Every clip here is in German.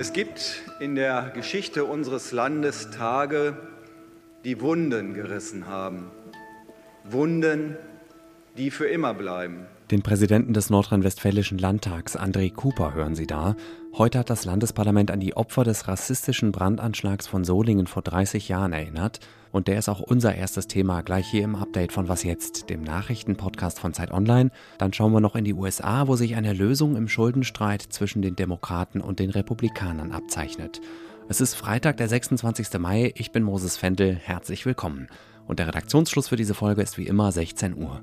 Es gibt in der Geschichte unseres Landes Tage, die Wunden gerissen haben. Wunden, die für immer bleiben. Den Präsidenten des Nordrhein-Westfälischen Landtags, André Cooper, hören Sie da. Heute hat das Landesparlament an die Opfer des rassistischen Brandanschlags von Solingen vor 30 Jahren erinnert. Und der ist auch unser erstes Thema gleich hier im Update von Was jetzt, dem Nachrichtenpodcast von Zeit Online. Dann schauen wir noch in die USA, wo sich eine Lösung im Schuldenstreit zwischen den Demokraten und den Republikanern abzeichnet. Es ist Freitag, der 26. Mai. Ich bin Moses Fendel. Herzlich willkommen. Und der Redaktionsschluss für diese Folge ist wie immer 16 Uhr.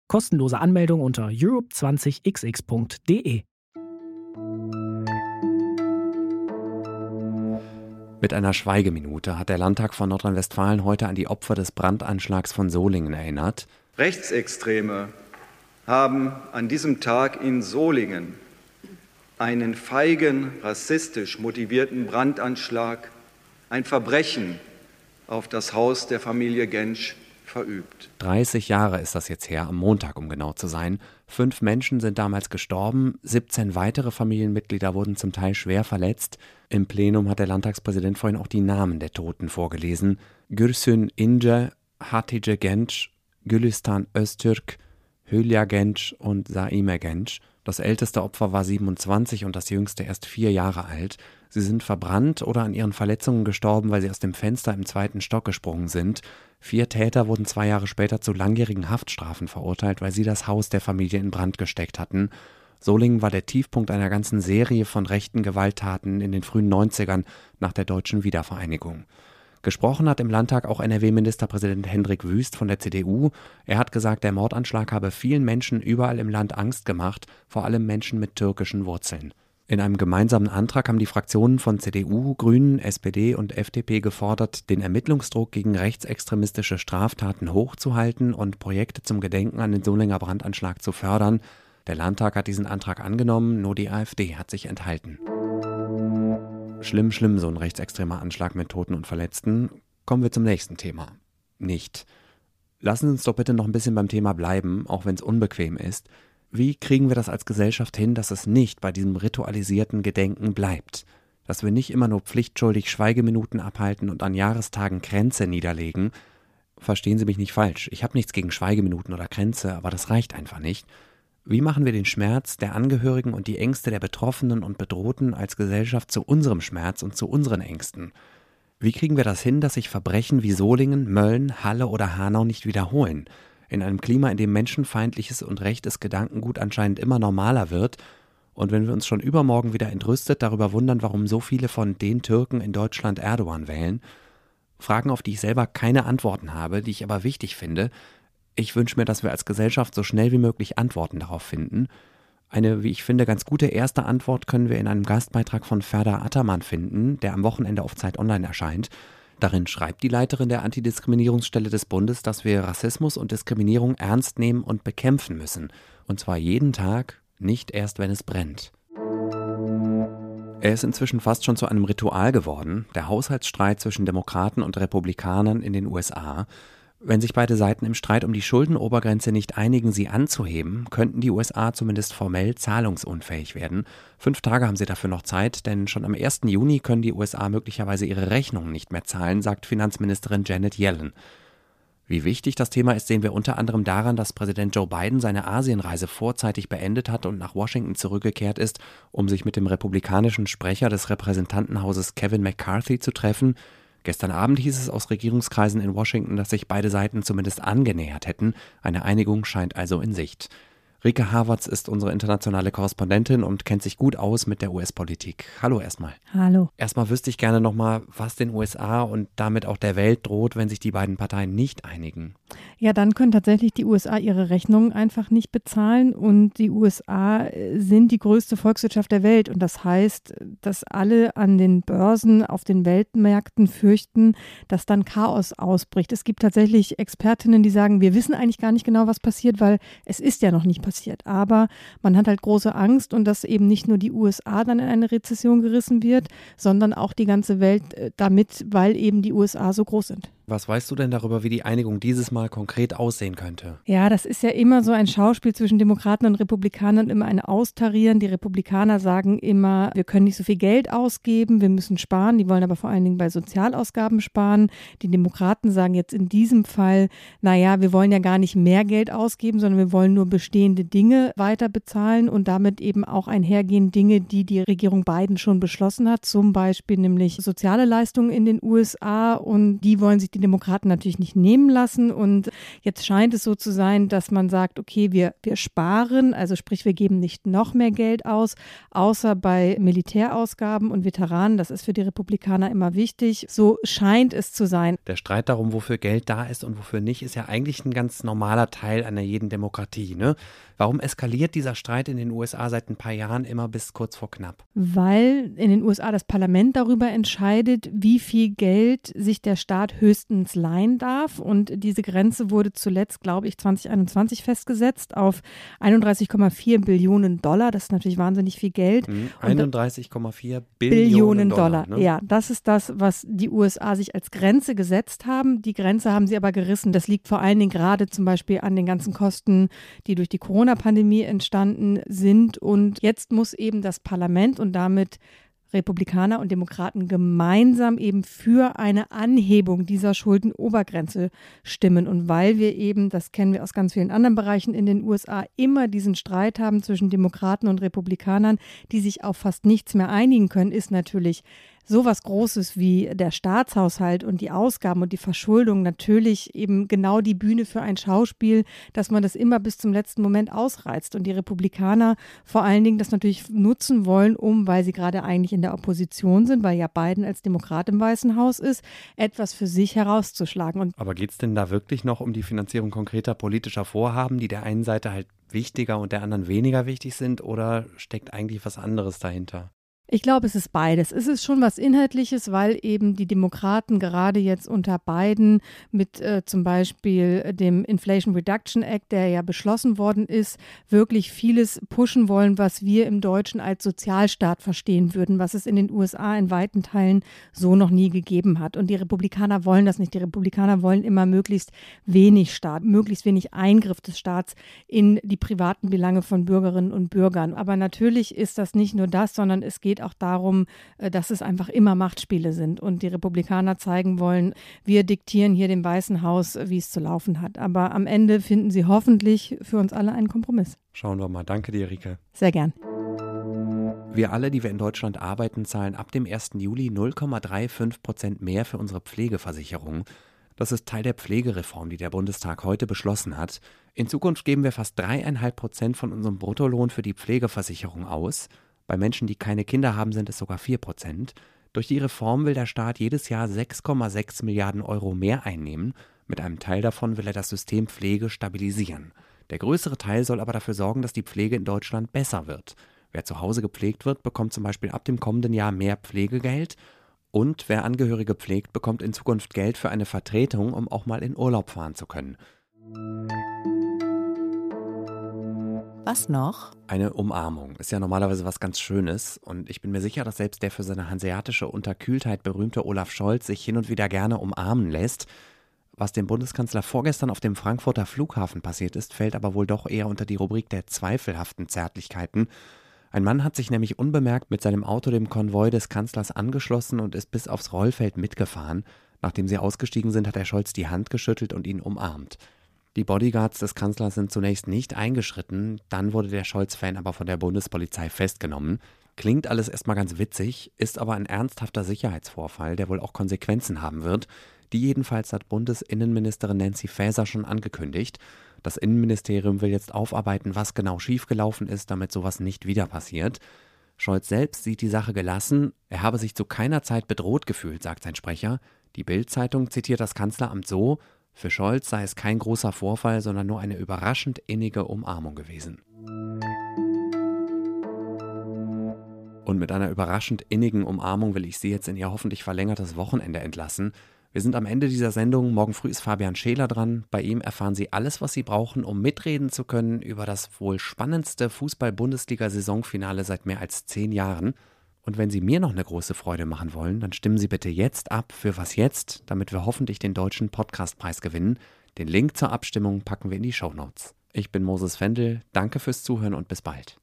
Kostenlose Anmeldung unter europe20xx.de. Mit einer Schweigeminute hat der Landtag von Nordrhein-Westfalen heute an die Opfer des Brandanschlags von Solingen erinnert. Rechtsextreme haben an diesem Tag in Solingen einen feigen, rassistisch motivierten Brandanschlag, ein Verbrechen auf das Haus der Familie Gensch verübt. 30 Jahre ist das jetzt her, am Montag, um genau zu sein. Fünf Menschen sind damals gestorben, 17 weitere Familienmitglieder wurden zum Teil schwer verletzt. Im Plenum hat der Landtagspräsident vorhin auch die Namen der Toten vorgelesen. Gürsün Ince, Hatice Genç, Gülistan Öztürk, Hülya Genç und Saime Genç. Das älteste Opfer war 27 und das jüngste erst vier Jahre alt. Sie sind verbrannt oder an ihren Verletzungen gestorben, weil sie aus dem Fenster im zweiten Stock gesprungen sind. Vier Täter wurden zwei Jahre später zu langjährigen Haftstrafen verurteilt, weil sie das Haus der Familie in Brand gesteckt hatten. Solingen war der Tiefpunkt einer ganzen Serie von rechten Gewalttaten in den frühen 90ern nach der deutschen Wiedervereinigung. Gesprochen hat im Landtag auch NRW-Ministerpräsident Hendrik Wüst von der CDU. Er hat gesagt, der Mordanschlag habe vielen Menschen überall im Land Angst gemacht, vor allem Menschen mit türkischen Wurzeln. In einem gemeinsamen Antrag haben die Fraktionen von CDU, Grünen, SPD und FDP gefordert, den Ermittlungsdruck gegen rechtsextremistische Straftaten hochzuhalten und Projekte zum Gedenken an den Solinger Brandanschlag zu fördern. Der Landtag hat diesen Antrag angenommen, nur die AfD hat sich enthalten. Schlimm, schlimm, so ein rechtsextremer Anschlag mit Toten und Verletzten. Kommen wir zum nächsten Thema. Nicht. Lassen Sie uns doch bitte noch ein bisschen beim Thema bleiben, auch wenn es unbequem ist. Wie kriegen wir das als Gesellschaft hin, dass es nicht bei diesem ritualisierten Gedenken bleibt? Dass wir nicht immer nur pflichtschuldig Schweigeminuten abhalten und an Jahrestagen Kränze niederlegen? Verstehen Sie mich nicht falsch, ich habe nichts gegen Schweigeminuten oder Kränze, aber das reicht einfach nicht. Wie machen wir den Schmerz der Angehörigen und die Ängste der Betroffenen und Bedrohten als Gesellschaft zu unserem Schmerz und zu unseren Ängsten? Wie kriegen wir das hin, dass sich Verbrechen wie Solingen, Mölln, Halle oder Hanau nicht wiederholen? In einem Klima, in dem menschenfeindliches und rechtes Gedankengut anscheinend immer normaler wird und wenn wir uns schon übermorgen wieder entrüstet darüber wundern, warum so viele von den Türken in Deutschland Erdogan wählen, Fragen, auf die ich selber keine Antworten habe, die ich aber wichtig finde, ich wünsche mir, dass wir als Gesellschaft so schnell wie möglich Antworten darauf finden. Eine, wie ich finde, ganz gute erste Antwort können wir in einem Gastbeitrag von Ferda Attermann finden, der am Wochenende auf Zeit Online erscheint. Darin schreibt die Leiterin der Antidiskriminierungsstelle des Bundes, dass wir Rassismus und Diskriminierung ernst nehmen und bekämpfen müssen. Und zwar jeden Tag, nicht erst, wenn es brennt. Er ist inzwischen fast schon zu einem Ritual geworden, der Haushaltsstreit zwischen Demokraten und Republikanern in den USA. Wenn sich beide Seiten im Streit um die Schuldenobergrenze nicht einigen, sie anzuheben, könnten die USA zumindest formell zahlungsunfähig werden. Fünf Tage haben sie dafür noch Zeit, denn schon am 1. Juni können die USA möglicherweise ihre Rechnungen nicht mehr zahlen, sagt Finanzministerin Janet Yellen. Wie wichtig das Thema ist, sehen wir unter anderem daran, dass Präsident Joe Biden seine Asienreise vorzeitig beendet hat und nach Washington zurückgekehrt ist, um sich mit dem republikanischen Sprecher des Repräsentantenhauses Kevin McCarthy zu treffen. Gestern Abend hieß es aus Regierungskreisen in Washington, dass sich beide Seiten zumindest angenähert hätten. Eine Einigung scheint also in Sicht. Rike Havertz ist unsere internationale Korrespondentin und kennt sich gut aus mit der US-Politik. Hallo erstmal. Hallo. Erstmal wüsste ich gerne nochmal, was den USA und damit auch der Welt droht, wenn sich die beiden Parteien nicht einigen. Ja, dann können tatsächlich die USA ihre Rechnungen einfach nicht bezahlen und die USA äh, sind die größte Volkswirtschaft der Welt und das heißt, dass alle an den Börsen auf den Weltmärkten fürchten, dass dann Chaos ausbricht. Es gibt tatsächlich Expertinnen, die sagen, wir wissen eigentlich gar nicht genau, was passiert, weil es ist ja noch nicht passiert passiert. Aber man hat halt große Angst und dass eben nicht nur die USA dann in eine Rezession gerissen wird, sondern auch die ganze Welt äh, damit, weil eben die USA so groß sind. Was weißt du denn darüber, wie die Einigung dieses Mal konkret aussehen könnte? Ja, das ist ja immer so ein Schauspiel zwischen Demokraten und Republikanern, immer ein Austarieren. Die Republikaner sagen immer, wir können nicht so viel Geld ausgeben, wir müssen sparen. Die wollen aber vor allen Dingen bei Sozialausgaben sparen. Die Demokraten sagen jetzt in diesem Fall, naja, wir wollen ja gar nicht mehr Geld ausgeben, sondern wir wollen nur bestehende Dinge weiter bezahlen und damit eben auch einhergehen Dinge, die die Regierung Biden schon beschlossen hat, zum Beispiel nämlich soziale Leistungen in den USA und die wollen sich die Demokraten natürlich nicht nehmen lassen. Und jetzt scheint es so zu sein, dass man sagt, okay, wir, wir sparen, also sprich, wir geben nicht noch mehr Geld aus, außer bei Militärausgaben und Veteranen. Das ist für die Republikaner immer wichtig. So scheint es zu sein. Der Streit darum, wofür Geld da ist und wofür nicht, ist ja eigentlich ein ganz normaler Teil einer jeden Demokratie. Ne? Warum eskaliert dieser Streit in den USA seit ein paar Jahren immer bis kurz vor knapp? Weil in den USA das Parlament darüber entscheidet, wie viel Geld sich der Staat höchstens leihen darf. Und diese Grenze wurde zuletzt, glaube ich, 2021 festgesetzt auf 31,4 Billionen Dollar. Das ist natürlich wahnsinnig viel Geld. 31,4 Billionen, Billionen Dollar. Dollar ne? Ja, das ist das, was die USA sich als Grenze gesetzt haben. Die Grenze haben sie aber gerissen. Das liegt vor allen Dingen gerade zum Beispiel an den ganzen Kosten, die durch die Corona Corona-Pandemie entstanden sind. Und jetzt muss eben das Parlament und damit Republikaner und Demokraten gemeinsam eben für eine Anhebung dieser Schuldenobergrenze stimmen. Und weil wir eben, das kennen wir aus ganz vielen anderen Bereichen in den USA, immer diesen Streit haben zwischen Demokraten und Republikanern, die sich auf fast nichts mehr einigen können, ist natürlich sowas Großes wie der Staatshaushalt und die Ausgaben und die Verschuldung natürlich eben genau die Bühne für ein Schauspiel, dass man das immer bis zum letzten Moment ausreizt. Und die Republikaner vor allen Dingen das natürlich nutzen wollen, um, weil sie gerade eigentlich in der Opposition sind, weil ja Biden als Demokrat im Weißen Haus ist, etwas für sich herauszuschlagen. Und Aber geht es denn da wirklich noch um die Finanzierung konkreter politischer Vorhaben, die der einen Seite halt wichtiger und der anderen weniger wichtig sind, oder steckt eigentlich was anderes dahinter? Ich glaube, es ist beides. Es ist schon was Inhaltliches, weil eben die Demokraten gerade jetzt unter Biden mit äh, zum Beispiel dem Inflation Reduction Act, der ja beschlossen worden ist, wirklich vieles pushen wollen, was wir im Deutschen als Sozialstaat verstehen würden, was es in den USA in weiten Teilen so noch nie gegeben hat. Und die Republikaner wollen das nicht. Die Republikaner wollen immer möglichst wenig Staat, möglichst wenig Eingriff des Staats in die privaten Belange von Bürgerinnen und Bürgern. Aber natürlich ist das nicht nur das, sondern es geht auch darum, äh, dass es einfach immer Machtspiele sind und die Republikaner zeigen wollen, wir diktieren hier dem Weißen Haus, wie es zu laufen hat. Aber am Ende finden sie hoffentlich für uns alle einen Kompromiss. Schauen wir mal. Danke dir, Rike. Sehr gern. Wir alle, die wir in Deutschland arbeiten, zahlen ab dem 1. Juli 0,35 Prozent mehr für unsere Pflegeversicherung. Das ist Teil der Pflegereform, die der Bundestag heute beschlossen hat. In Zukunft geben wir fast dreieinhalb Prozent von unserem Bruttolohn für die Pflegeversicherung aus. Bei Menschen, die keine Kinder haben, sind es sogar 4 Prozent. Durch die Reform will der Staat jedes Jahr 6,6 Milliarden Euro mehr einnehmen. Mit einem Teil davon will er das System Pflege stabilisieren. Der größere Teil soll aber dafür sorgen, dass die Pflege in Deutschland besser wird. Wer zu Hause gepflegt wird, bekommt zum Beispiel ab dem kommenden Jahr mehr Pflegegeld. Und wer Angehörige pflegt, bekommt in Zukunft Geld für eine Vertretung, um auch mal in Urlaub fahren zu können. Was noch? Eine Umarmung ist ja normalerweise was ganz Schönes und ich bin mir sicher, dass selbst der für seine hanseatische Unterkühltheit berühmte Olaf Scholz sich hin und wieder gerne umarmen lässt. Was dem Bundeskanzler vorgestern auf dem Frankfurter Flughafen passiert ist, fällt aber wohl doch eher unter die Rubrik der zweifelhaften Zärtlichkeiten. Ein Mann hat sich nämlich unbemerkt mit seinem Auto dem Konvoi des Kanzlers angeschlossen und ist bis aufs Rollfeld mitgefahren. Nachdem sie ausgestiegen sind, hat er Scholz die Hand geschüttelt und ihn umarmt. Die Bodyguards des Kanzlers sind zunächst nicht eingeschritten, dann wurde der Scholz-Fan aber von der Bundespolizei festgenommen. Klingt alles erstmal ganz witzig, ist aber ein ernsthafter Sicherheitsvorfall, der wohl auch Konsequenzen haben wird. Die jedenfalls hat Bundesinnenministerin Nancy Faeser schon angekündigt. Das Innenministerium will jetzt aufarbeiten, was genau schiefgelaufen ist, damit sowas nicht wieder passiert. Scholz selbst sieht die Sache gelassen. Er habe sich zu keiner Zeit bedroht gefühlt, sagt sein Sprecher. Die Bild-Zeitung zitiert das Kanzleramt so: Für Scholz sei es kein großer Vorfall, sondern nur eine überraschend innige Umarmung gewesen. Und mit einer überraschend innigen Umarmung will ich Sie jetzt in Ihr hoffentlich verlängertes Wochenende entlassen. Wir sind am Ende dieser Sendung. Morgen früh ist Fabian Scheler dran. Bei ihm erfahren Sie alles, was Sie brauchen, um mitreden zu können über das wohl spannendste Fußball-Bundesliga-Saisonfinale seit mehr als zehn Jahren. Und wenn Sie mir noch eine große Freude machen wollen, dann stimmen Sie bitte jetzt ab für was jetzt, damit wir hoffentlich den deutschen Podcastpreis gewinnen. Den Link zur Abstimmung packen wir in die Show Notes. Ich bin Moses Fendel. Danke fürs Zuhören und bis bald.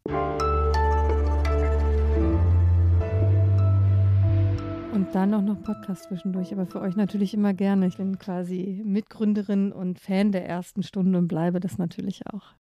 Und dann auch noch Podcast zwischendurch, aber für euch natürlich immer gerne. Ich bin quasi Mitgründerin und Fan der ersten Stunde und bleibe das natürlich auch.